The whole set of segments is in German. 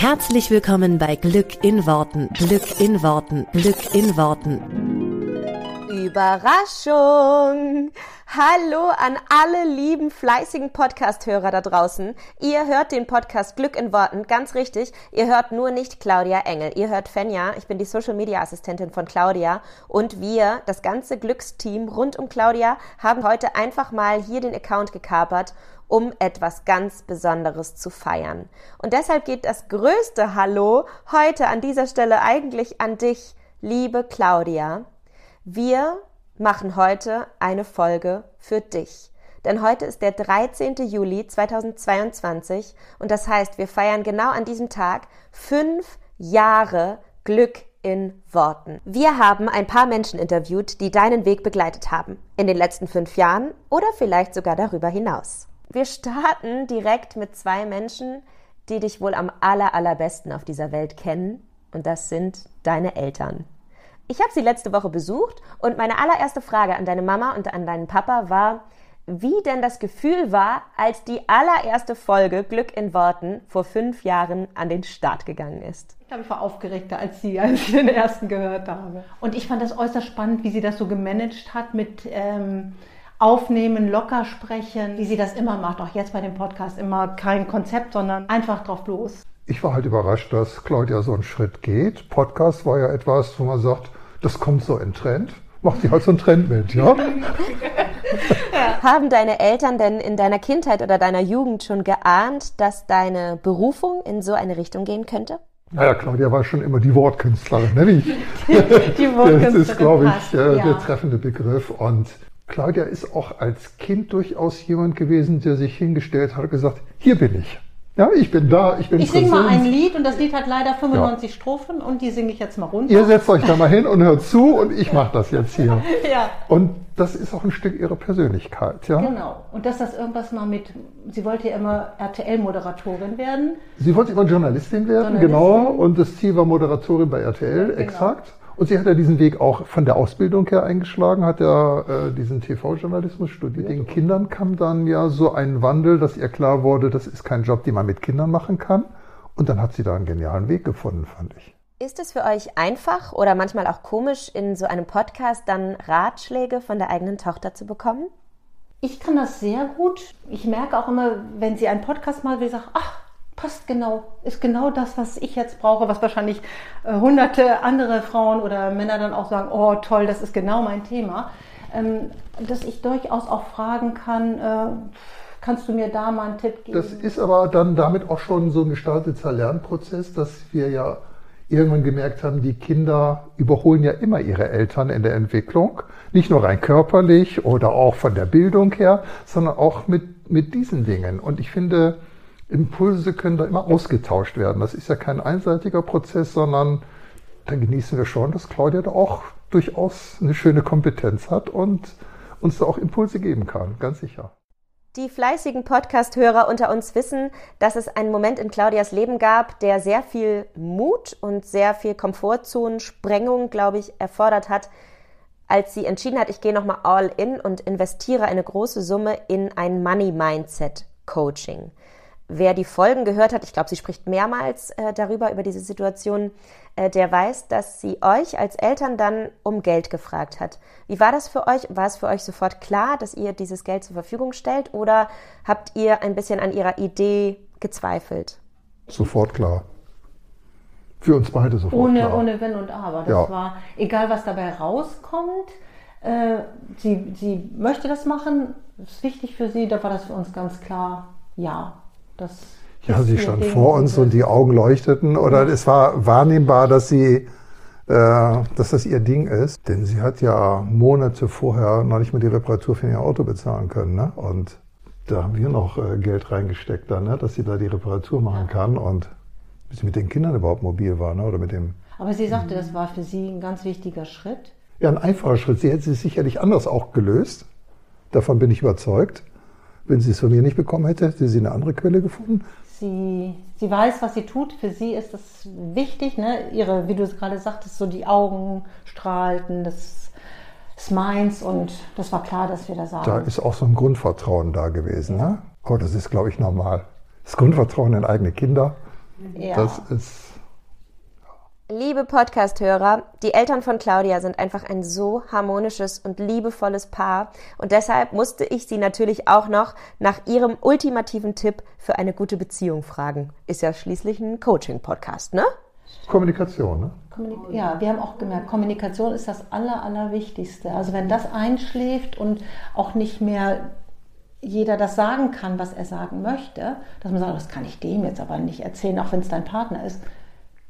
Herzlich willkommen bei Glück in Worten, Glück in Worten, Glück in Worten. Überraschung! Hallo an alle lieben, fleißigen Podcast-Hörer da draußen. Ihr hört den Podcast Glück in Worten, ganz richtig. Ihr hört nur nicht Claudia Engel. Ihr hört Fenja. Ich bin die Social-Media-Assistentin von Claudia. Und wir, das ganze Glücksteam rund um Claudia, haben heute einfach mal hier den Account gekapert um etwas ganz Besonderes zu feiern. Und deshalb geht das größte Hallo heute an dieser Stelle eigentlich an dich, liebe Claudia. Wir machen heute eine Folge für dich. Denn heute ist der 13. Juli 2022 und das heißt, wir feiern genau an diesem Tag fünf Jahre Glück in Worten. Wir haben ein paar Menschen interviewt, die deinen Weg begleitet haben. In den letzten fünf Jahren oder vielleicht sogar darüber hinaus. Wir starten direkt mit zwei Menschen, die dich wohl am aller, allerbesten auf dieser Welt kennen. Und das sind deine Eltern. Ich habe sie letzte Woche besucht und meine allererste Frage an deine Mama und an deinen Papa war, wie denn das Gefühl war, als die allererste Folge Glück in Worten vor fünf Jahren an den Start gegangen ist. Ich glaube, ich war aufgeregter als sie, als ich den ersten gehört habe. Und ich fand das äußerst spannend, wie sie das so gemanagt hat mit ähm, Aufnehmen, locker sprechen, wie sie das immer macht. Auch jetzt bei dem Podcast immer kein Konzept, sondern einfach drauf los. Ich war halt überrascht, dass Claudia so einen Schritt geht. Podcast war ja etwas, wo man sagt, das kommt so in Trend. Macht sie halt so einen Trend mit, ja? Haben deine Eltern denn in deiner Kindheit oder deiner Jugend schon geahnt, dass deine Berufung in so eine Richtung gehen könnte? Naja, Claudia war schon immer die Wortkünstlerin, ne? Die, die Wortkünstlerin. Das ist, glaube ich, passt, äh, ja. der treffende Begriff. Und Claudia ist auch als Kind durchaus jemand gewesen, der sich hingestellt hat und gesagt, hier bin ich. Ja, ich bin da, ich bin Ich singe mal ein Lied und das Lied hat leider 95 Strophen und die singe ich jetzt mal runter. Ihr setzt euch da mal hin und hört zu und ich mache das jetzt hier. ja. Und das ist auch ein Stück ihrer Persönlichkeit, ja. Genau. Und dass das irgendwas mal mit, sie wollte ja immer RTL-Moderatorin werden. Sie wollte immer Journalistin werden, Journalistin. genau. Und das Ziel war Moderatorin bei RTL, genau. exakt. Und sie hat ja diesen Weg auch von der Ausbildung her eingeschlagen, hat ja äh, diesen TV-Journalismus studiert. Den Kindern kam dann ja so ein Wandel, dass ihr klar wurde, das ist kein Job, den man mit Kindern machen kann. Und dann hat sie da einen genialen Weg gefunden, fand ich. Ist es für euch einfach oder manchmal auch komisch, in so einem Podcast dann Ratschläge von der eigenen Tochter zu bekommen? Ich kann das sehr gut. Ich merke auch immer, wenn sie einen Podcast mal will, sagt, ach, passt genau, ist genau das, was ich jetzt brauche, was wahrscheinlich äh, hunderte andere Frauen oder Männer dann auch sagen, oh toll, das ist genau mein Thema. Ähm, dass ich durchaus auch fragen kann, äh, kannst du mir da mal einen Tipp geben? Das ist aber dann damit auch schon so ein gestalteter Lernprozess, dass wir ja irgendwann gemerkt haben, die Kinder überholen ja immer ihre Eltern in der Entwicklung. Nicht nur rein körperlich oder auch von der Bildung her, sondern auch mit, mit diesen Dingen. Und ich finde, Impulse können da immer ausgetauscht werden. Das ist ja kein einseitiger Prozess, sondern da genießen wir schon, dass Claudia da auch durchaus eine schöne Kompetenz hat und uns da auch Impulse geben kann, ganz sicher. Die fleißigen Podcast-Hörer unter uns wissen, dass es einen Moment in Claudias Leben gab, der sehr viel Mut und sehr viel Komfortzonensprengung, glaube ich, erfordert hat, als sie entschieden hat, ich gehe nochmal all in und investiere eine große Summe in ein Money Mindset Coaching. Wer die Folgen gehört hat, ich glaube, sie spricht mehrmals äh, darüber, über diese Situation, äh, der weiß, dass sie euch als Eltern dann um Geld gefragt hat. Wie war das für euch? War es für euch sofort klar, dass ihr dieses Geld zur Verfügung stellt oder habt ihr ein bisschen an ihrer Idee gezweifelt? Sofort klar. Für uns beide sofort ohne, klar. ohne Wenn und Aber. Das Ja. war, egal was dabei rauskommt, äh, sie, sie möchte das machen, ist wichtig für sie, da war das für uns ganz klar, ja. Das Ja, sie stand vor uns und die Augen leuchteten oder es war wahrnehmbar, dass sie, äh, dass das ihr Ding ist. Denn sie hat ja Monate vorher noch nicht mal die Reparatur für ihr Auto bezahlen können. Ne? Und da haben wir noch äh, Geld reingesteckt, dann, ne? dass sie da die Reparatur machen kann und bis sie mit den Kindern überhaupt mobil war ne? oder mit dem. Aber sie sagte, das war für sie ein ganz wichtiger Schritt. Ja, ein einfacher Schritt. Sie hätte es sicherlich anders auch gelöst. Davon bin ich überzeugt. Wenn sie es von mir nicht bekommen hätte, hätte sie eine andere Quelle gefunden. Sie, sie weiß, was sie tut. Für sie ist das wichtig. Ne? Ihre, wie du es gerade sagtest, so die Augen strahlten, das Smiles und das war klar, dass wir da sagen. Da ist auch so ein Grundvertrauen da gewesen. Ne? Aber das ist, glaube ich, normal. Das Grundvertrauen in eigene Kinder. Ja. Das ist Liebe Podcast-Hörer, die Eltern von Claudia sind einfach ein so harmonisches und liebevolles Paar und deshalb musste ich sie natürlich auch noch nach ihrem ultimativen Tipp für eine gute Beziehung fragen. Ist ja schließlich ein Coaching-Podcast, ne? Kommunikation, ne? ja, wir haben auch gemerkt, Kommunikation ist das Aller, Allerwichtigste. Also wenn das einschläft und auch nicht mehr jeder das sagen kann, was er sagen möchte, dass man sagt, das kann ich dem jetzt aber nicht erzählen, auch wenn es dein Partner ist,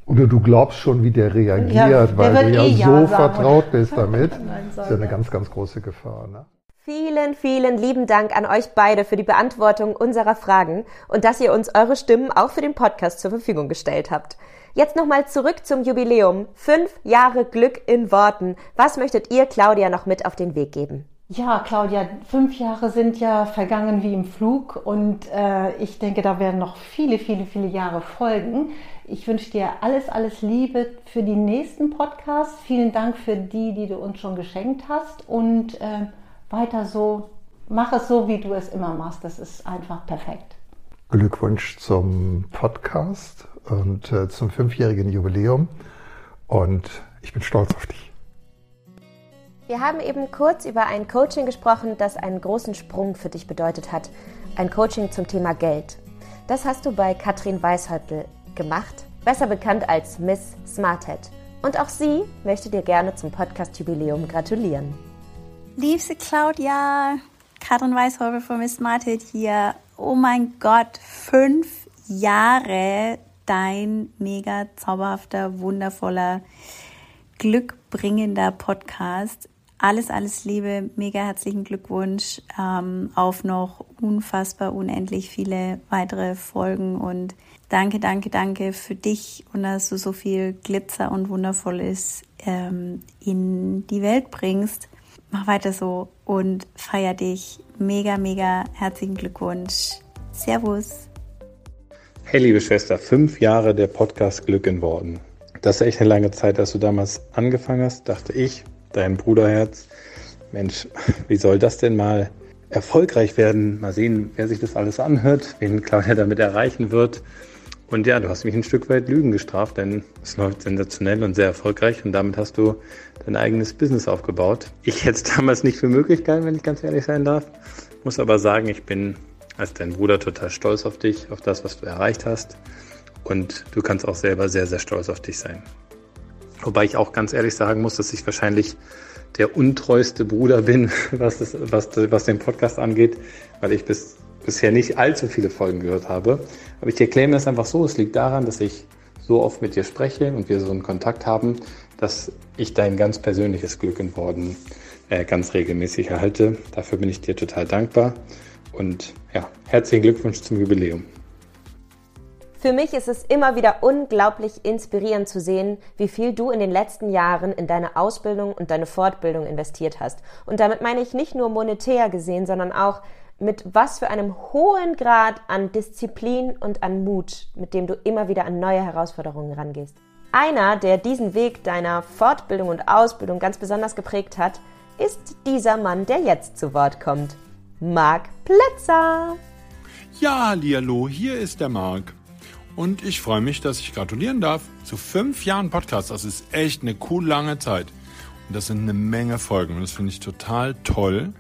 oder du glaubst schon, wie der reagiert, ja, weil du ja eh so ja vertraut bist damit. das ist ja eine ganz, ganz große Gefahr. Ne? Vielen, vielen lieben Dank an euch beide für die Beantwortung unserer Fragen und dass ihr uns eure Stimmen auch für den Podcast zur Verfügung gestellt habt. Jetzt nochmal zurück zum Jubiläum. Fünf Jahre Glück in Worten. Was möchtet ihr Claudia noch mit auf den Weg geben? Ja, Claudia, fünf Jahre sind ja vergangen wie im Flug und äh, ich denke, da werden noch viele, viele, viele Jahre folgen. Ich wünsche dir alles, alles Liebe für die nächsten Podcasts. Vielen Dank für die, die du uns schon geschenkt hast. Und äh, weiter so, mach es so, wie du es immer machst. Das ist einfach perfekt. Glückwunsch zum Podcast und äh, zum fünfjährigen Jubiläum. Und ich bin stolz auf dich. Wir haben eben kurz über ein Coaching gesprochen, das einen großen Sprung für dich bedeutet hat. Ein Coaching zum Thema Geld. Das hast du bei Katrin Weishäuptel gemacht, besser bekannt als Miss Smarthead. Und auch sie möchte dir gerne zum Podcast-Jubiläum gratulieren. Liebste Claudia, Katrin Weishäuptel von Miss Smarthead hier. Oh mein Gott, fünf Jahre dein mega zauberhafter, wundervoller, glückbringender Podcast. Alles, alles Liebe, mega herzlichen Glückwunsch ähm, auf noch unfassbar unendlich viele weitere Folgen und Danke, danke, danke für dich und dass du so viel Glitzer und Wundervolles ähm, in die Welt bringst. Mach weiter so und feier dich. Mega, mega herzlichen Glückwunsch. Servus. Hey, liebe Schwester, fünf Jahre der Podcast Glück in Worten. Das ist echt eine lange Zeit, als du damals angefangen hast, dachte ich, dein Bruderherz. Mensch, wie soll das denn mal erfolgreich werden? Mal sehen, wer sich das alles anhört, wen Claudia damit erreichen wird. Und ja, du hast mich ein Stück weit Lügen gestraft, denn es läuft sensationell und sehr erfolgreich und damit hast du dein eigenes Business aufgebaut. Ich hätte es damals nicht für möglich gehalten, wenn ich ganz ehrlich sein darf. Muss aber sagen, ich bin als dein Bruder total stolz auf dich, auf das, was du erreicht hast. Und du kannst auch selber sehr, sehr stolz auf dich sein. Wobei ich auch ganz ehrlich sagen muss, dass ich wahrscheinlich der untreueste Bruder bin, was, das, was, was den Podcast angeht, weil ich bis bisher nicht allzu viele Folgen gehört habe. Aber ich erkläre mir das einfach so. Es liegt daran, dass ich so oft mit dir spreche und wir so einen Kontakt haben, dass ich dein ganz persönliches Glück in Worten äh, ganz regelmäßig erhalte. Dafür bin ich dir total dankbar. Und ja, herzlichen Glückwunsch zum Jubiläum. Für mich ist es immer wieder unglaublich inspirierend zu sehen, wie viel du in den letzten Jahren in deine Ausbildung und deine Fortbildung investiert hast. Und damit meine ich nicht nur monetär gesehen, sondern auch mit was für einem hohen Grad an Disziplin und an Mut, mit dem du immer wieder an neue Herausforderungen rangehst. Einer, der diesen Weg deiner Fortbildung und Ausbildung ganz besonders geprägt hat, ist dieser Mann, der jetzt zu Wort kommt. Marc Plätzer. Ja, hallo, hier ist der Marc. Und ich freue mich, dass ich gratulieren darf zu fünf Jahren Podcast. Das ist echt eine cool lange Zeit. Und das sind eine Menge Folgen. Und das finde ich total toll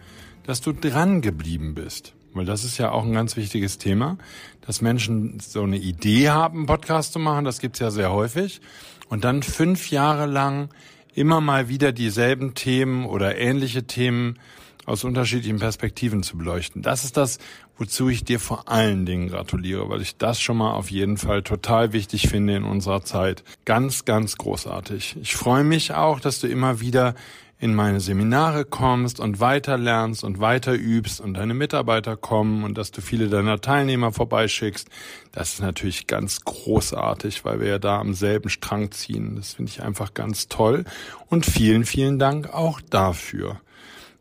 dass du dran geblieben bist. Weil das ist ja auch ein ganz wichtiges Thema, dass Menschen so eine Idee haben, einen Podcast zu machen, das gibt's ja sehr häufig. Und dann fünf Jahre lang immer mal wieder dieselben Themen oder ähnliche Themen aus unterschiedlichen Perspektiven zu beleuchten. Das ist das, wozu ich dir vor allen Dingen gratuliere, weil ich das schon mal auf jeden Fall total wichtig finde in unserer Zeit. Ganz, ganz großartig. Ich freue mich auch, dass du immer wieder in meine Seminare kommst und weiter lernst und weiter übst und deine Mitarbeiter kommen und dass du viele deiner Teilnehmer vorbeischickst, das ist natürlich ganz großartig, weil wir ja da am selben Strang ziehen. Das finde ich einfach ganz toll und vielen, vielen Dank auch dafür.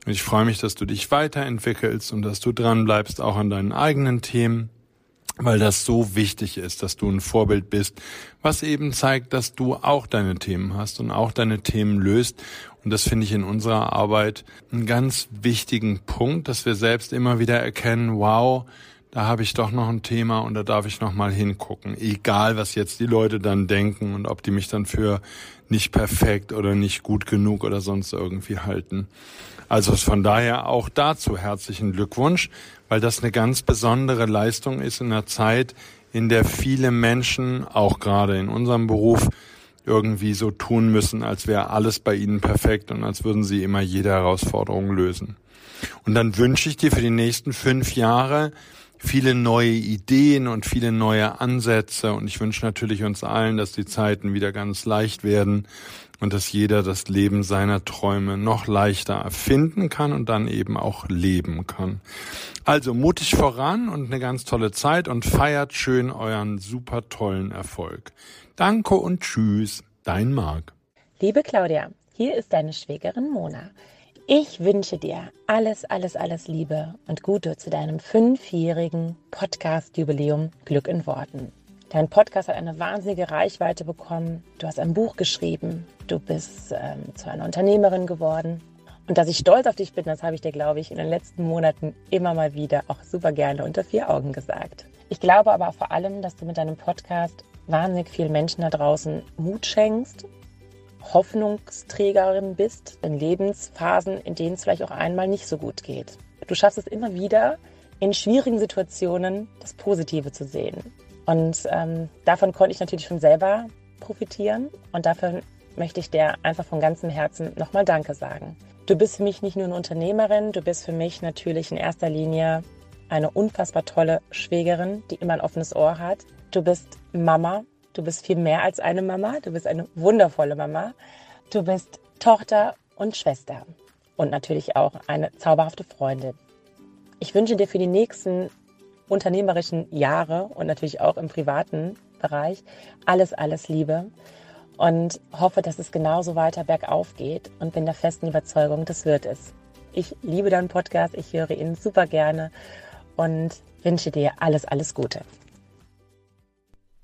Und ich freue mich, dass du dich weiterentwickelst und dass du dran bleibst auch an deinen eigenen Themen weil das so wichtig ist, dass du ein Vorbild bist, was eben zeigt, dass du auch deine Themen hast und auch deine Themen löst. Und das finde ich in unserer Arbeit einen ganz wichtigen Punkt, dass wir selbst immer wieder erkennen, wow, da habe ich doch noch ein Thema und da darf ich noch mal hingucken. Egal, was jetzt die Leute dann denken und ob die mich dann für nicht perfekt oder nicht gut genug oder sonst irgendwie halten. Also von daher auch dazu herzlichen Glückwunsch, weil das eine ganz besondere Leistung ist in einer Zeit, in der viele Menschen, auch gerade in unserem Beruf, irgendwie so tun müssen, als wäre alles bei ihnen perfekt und als würden sie immer jede Herausforderung lösen. Und dann wünsche ich dir für die nächsten fünf Jahre viele neue Ideen und viele neue Ansätze. Und ich wünsche natürlich uns allen, dass die Zeiten wieder ganz leicht werden und dass jeder das Leben seiner Träume noch leichter erfinden kann und dann eben auch leben kann. Also mutig voran und eine ganz tolle Zeit und feiert schön euren super tollen Erfolg. Danke und tschüss, dein Marc. Liebe Claudia, hier ist deine Schwägerin Mona. Ich wünsche dir alles, alles, alles Liebe und Gute zu deinem fünfjährigen Podcast-Jubiläum Glück in Worten. Dein Podcast hat eine wahnsinnige Reichweite bekommen. Du hast ein Buch geschrieben. Du bist ähm, zu einer Unternehmerin geworden. Und dass ich stolz auf dich bin, das habe ich dir, glaube ich, in den letzten Monaten immer mal wieder auch super gerne unter vier Augen gesagt. Ich glaube aber vor allem, dass du mit deinem Podcast wahnsinnig vielen Menschen da draußen Mut schenkst Hoffnungsträgerin bist in Lebensphasen, in denen es vielleicht auch einmal nicht so gut geht. Du schaffst es immer wieder, in schwierigen Situationen das Positive zu sehen. Und ähm, davon konnte ich natürlich schon selber profitieren. Und dafür möchte ich dir einfach von ganzem Herzen nochmal Danke sagen. Du bist für mich nicht nur eine Unternehmerin, du bist für mich natürlich in erster Linie eine unfassbar tolle Schwägerin, die immer ein offenes Ohr hat. Du bist Mama, Du bist viel mehr als eine Mama. Du bist eine wundervolle Mama. Du bist Tochter und Schwester und natürlich auch eine zauberhafte Freundin. Ich wünsche dir für die nächsten unternehmerischen Jahre und natürlich auch im privaten Bereich alles, alles Liebe und hoffe, dass es genauso weiter bergauf geht und bin der festen Überzeugung, das wird es. Ich liebe deinen Podcast, ich höre ihn super gerne und wünsche dir alles, alles Gute.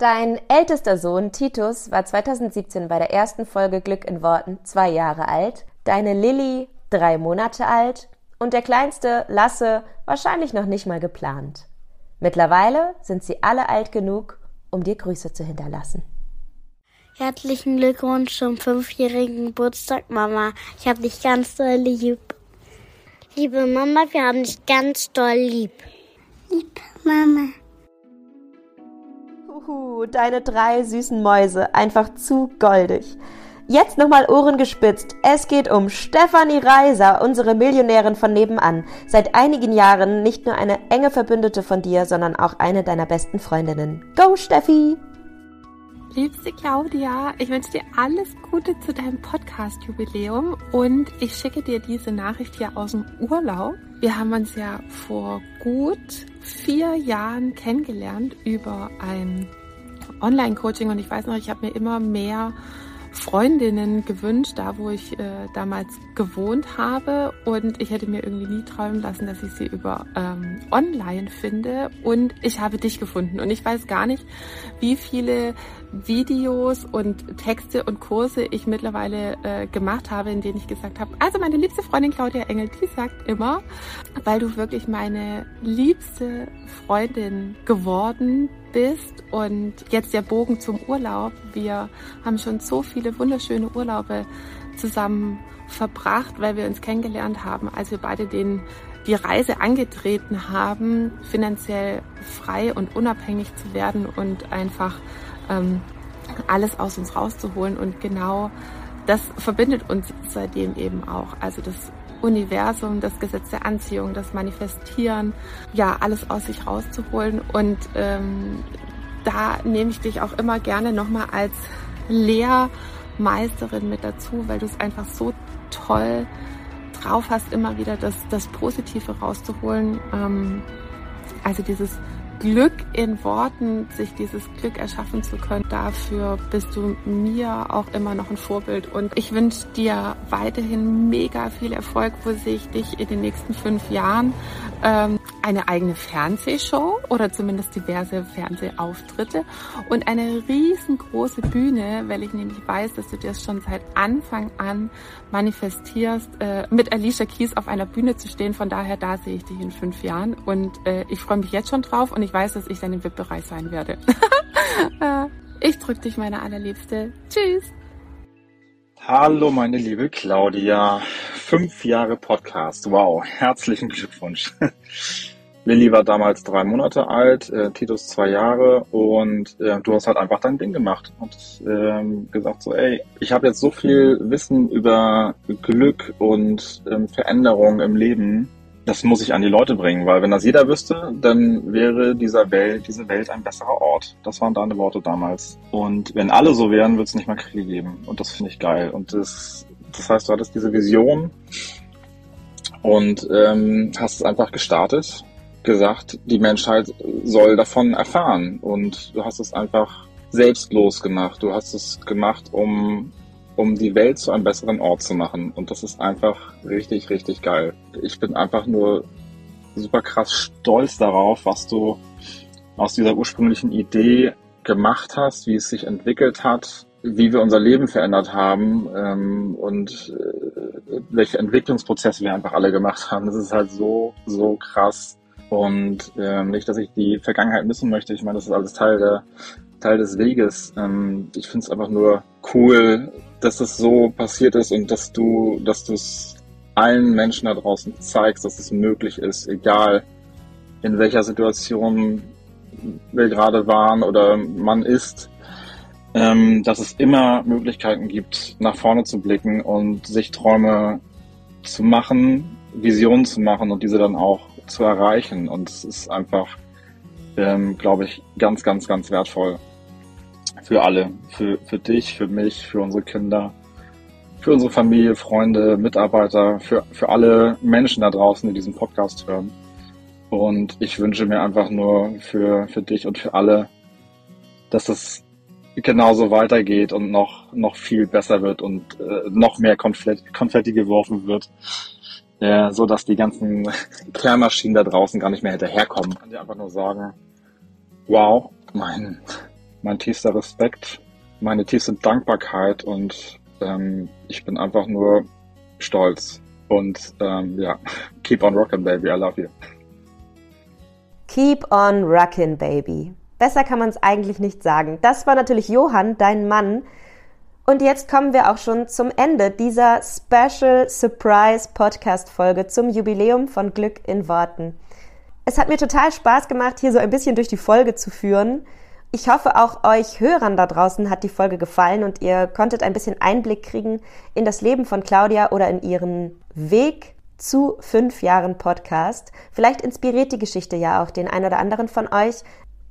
Dein ältester Sohn Titus war 2017 bei der ersten Folge Glück in Worten zwei Jahre alt, deine Lilly drei Monate alt und der kleinste Lasse wahrscheinlich noch nicht mal geplant. Mittlerweile sind sie alle alt genug, um dir Grüße zu hinterlassen. Herzlichen Glückwunsch zum fünfjährigen Geburtstag, Mama. Ich habe dich ganz doll lieb. Liebe Mama, wir haben dich ganz doll lieb. Liebe Mama. Uhu, deine drei süßen Mäuse, einfach zu goldig. Jetzt nochmal Ohren gespitzt. Es geht um Stefanie Reiser, unsere Millionärin von nebenan. Seit einigen Jahren nicht nur eine enge Verbündete von dir, sondern auch eine deiner besten Freundinnen. Go, Steffi! Liebste Claudia, ich wünsche dir alles Gute zu deinem Podcast-Jubiläum und ich schicke dir diese Nachricht hier aus dem Urlaub. Wir haben uns ja vor gut vier Jahren kennengelernt über ein Online-Coaching und ich weiß noch, ich habe mir immer mehr Freundinnen gewünscht, da wo ich äh, damals gewohnt habe. Und ich hätte mir irgendwie nie träumen lassen, dass ich sie über ähm, online finde. Und ich habe dich gefunden. Und ich weiß gar nicht, wie viele Videos und Texte und Kurse ich mittlerweile äh, gemacht habe, in denen ich gesagt habe, also meine liebste Freundin Claudia Engel, die sagt immer, weil du wirklich meine liebste Freundin geworden bist und jetzt der Bogen zum Urlaub. Wir haben schon so viele wunderschöne Urlaube zusammen verbracht, weil wir uns kennengelernt haben, als wir beide den die Reise angetreten haben, finanziell frei und unabhängig zu werden und einfach ähm, alles aus uns rauszuholen. Und genau das verbindet uns seitdem eben auch. Also das Universum, das Gesetz der Anziehung, das Manifestieren, ja, alles aus sich rauszuholen. Und ähm, da nehme ich dich auch immer gerne nochmal als Lehrmeisterin mit dazu, weil du es einfach so toll drauf hast, immer wieder das, das Positive rauszuholen. Ähm, also dieses Glück in Worten, sich dieses Glück erschaffen zu können. Dafür bist du mir auch immer noch ein Vorbild. Und ich wünsche dir weiterhin mega viel Erfolg, wo sehe ich dich in den nächsten fünf Jahren. Ähm, eine eigene Fernsehshow oder zumindest diverse Fernsehauftritte und eine riesengroße Bühne, weil ich nämlich weiß, dass du dir schon seit Anfang an manifestierst, äh, mit Alicia Keys auf einer Bühne zu stehen. Von daher, da sehe ich dich in fünf Jahren und äh, ich freue mich jetzt schon drauf und ich weiß, dass ich dann im VIP-Bereich sein werde. Äh, ich drücke dich, meine allerliebste. Tschüss. Hallo, meine liebe Claudia. Fünf Jahre Podcast. Wow, herzlichen Glückwunsch. Lilly war damals drei Monate alt, äh, Titus zwei Jahre und äh, du hast halt einfach dein Ding gemacht und ähm, gesagt so, ey, ich habe jetzt so viel Wissen über Glück und ähm, Veränderung im Leben das muss ich an die Leute bringen, weil wenn das jeder wüsste, dann wäre dieser Welt, diese Welt ein besserer Ort. Das waren deine Worte damals. Und wenn alle so wären, würde es nicht mal Kriege geben. Und das finde ich geil. Und das, das heißt, du hattest diese Vision und ähm, hast es einfach gestartet, gesagt, die Menschheit soll davon erfahren. Und du hast es einfach selbstlos gemacht. Du hast es gemacht, um um die Welt zu einem besseren Ort zu machen. Und das ist einfach richtig, richtig geil. Ich bin einfach nur super krass stolz darauf, was du aus dieser ursprünglichen Idee gemacht hast, wie es sich entwickelt hat, wie wir unser Leben verändert haben ähm, und äh, welche Entwicklungsprozesse wir einfach alle gemacht haben. Das ist halt so, so krass. Und ähm, nicht, dass ich die Vergangenheit missen möchte. Ich meine, das ist alles Teil der Teil des Weges. Ähm, ich finde es einfach nur cool, dass das so passiert ist und dass du, dass du es allen Menschen da draußen zeigst, dass es möglich ist, egal in welcher Situation wir gerade waren oder man ist, ähm, dass es immer Möglichkeiten gibt, nach vorne zu blicken und sich Träume zu machen, Visionen zu machen und diese dann auch zu erreichen. Und es ist einfach, ähm, glaube ich, ganz, ganz, ganz wertvoll für alle, für, für dich, für mich, für unsere Kinder, für unsere Familie, Freunde, Mitarbeiter, für, für alle Menschen da draußen, die diesen Podcast hören. Und ich wünsche mir einfach nur für, für dich und für alle, dass es genauso weitergeht und noch, noch viel besser wird und äh, noch mehr Konfetti, Konfetti geworfen wird, äh, so dass die ganzen Kehrmaschinen da draußen gar nicht mehr hinterherkommen. Ich kann dir einfach nur sagen, wow, mein, mein tiefster Respekt, meine tiefste Dankbarkeit und ähm, ich bin einfach nur stolz. Und ähm, ja, keep on rockin', baby, I love you. Keep on rockin', baby. Besser kann man es eigentlich nicht sagen. Das war natürlich Johann, dein Mann. Und jetzt kommen wir auch schon zum Ende dieser Special Surprise Podcast Folge zum Jubiläum von Glück in Worten. Es hat mir total Spaß gemacht, hier so ein bisschen durch die Folge zu führen. Ich hoffe, auch euch Hörern da draußen hat die Folge gefallen und ihr konntet ein bisschen Einblick kriegen in das Leben von Claudia oder in ihren Weg zu fünf Jahren Podcast. Vielleicht inspiriert die Geschichte ja auch den einen oder anderen von euch.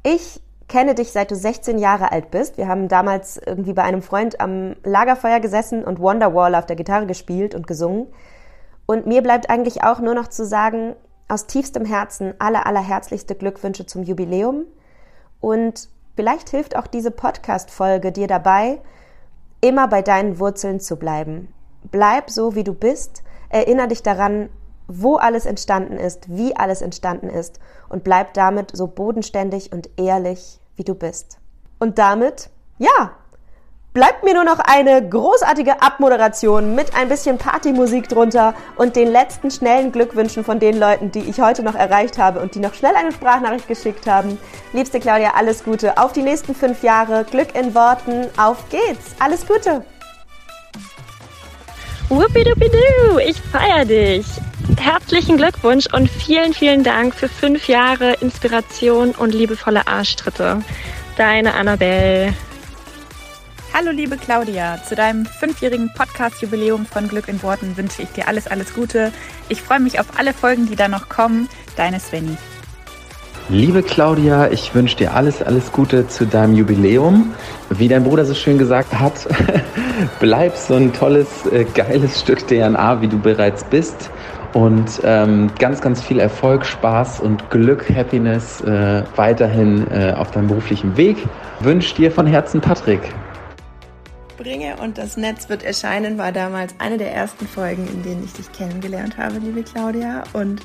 Ich kenne dich seit du 16 Jahre alt bist. Wir haben damals irgendwie bei einem Freund am Lagerfeuer gesessen und Wonderwall auf der Gitarre gespielt und gesungen. Und mir bleibt eigentlich auch nur noch zu sagen, aus tiefstem Herzen alle, allerherzlichste Glückwünsche zum Jubiläum und Vielleicht hilft auch diese Podcast-Folge dir dabei, immer bei deinen Wurzeln zu bleiben. Bleib so, wie du bist. Erinner dich daran, wo alles entstanden ist, wie alles entstanden ist und bleib damit so bodenständig und ehrlich, wie du bist. Und damit, ja, bleibt mir nur noch eine großartige Abmoderation mit ein bisschen Partymusik drunter und den letzten schnellen Glückwünschen von den Leuten, die ich heute noch erreicht habe und die noch schnell eine Sprachnachricht geschickt haben. Liebste Claudia, alles Gute auf die nächsten fünf Jahre. Glück in Worten. Auf geht's. Alles Gute. Wuppidupidu, ich feier dich. Herzlichen Glückwunsch und vielen, vielen Dank für fünf Jahre Inspiration und liebevolle Arschtritte. Deine Annabelle. Hallo liebe Claudia, zu deinem fünfjährigen Podcast-Jubiläum von Glück in Worten wünsche ich dir alles, alles Gute. Ich freue mich auf alle Folgen, die da noch kommen. Deine Svenny. Liebe Claudia, ich wünsche dir alles, alles Gute zu deinem Jubiläum. Wie dein Bruder so schön gesagt hat, bleib so ein tolles, äh, geiles Stück DNA, wie du bereits bist. Und ähm, ganz, ganz viel Erfolg, Spaß und Glück, Happiness äh, weiterhin äh, auf deinem beruflichen Weg. Wünsche dir von Herzen Patrick bringe und das Netz wird erscheinen, war damals eine der ersten Folgen, in denen ich dich kennengelernt habe, liebe Claudia. Und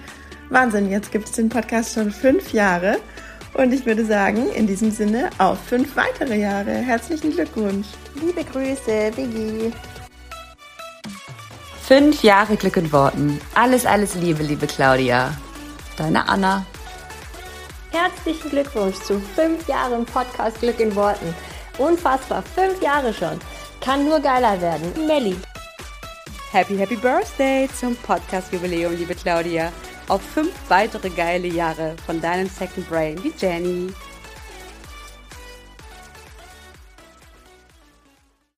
Wahnsinn, jetzt gibt es den Podcast schon fünf Jahre. Und ich würde sagen, in diesem Sinne auf fünf weitere Jahre. Herzlichen Glückwunsch. Liebe Grüße, Biggie. Fünf Jahre Glück in Worten. Alles, alles Liebe, liebe Claudia. Deine Anna. Herzlichen Glückwunsch zu fünf Jahren Podcast Glück in Worten. Unfassbar, fünf Jahre schon. Kann nur geiler werden. Melli. Happy, happy Birthday zum Podcast-Jubiläum, liebe Claudia. Auf fünf weitere geile Jahre von deinem Second Brain wie Jenny.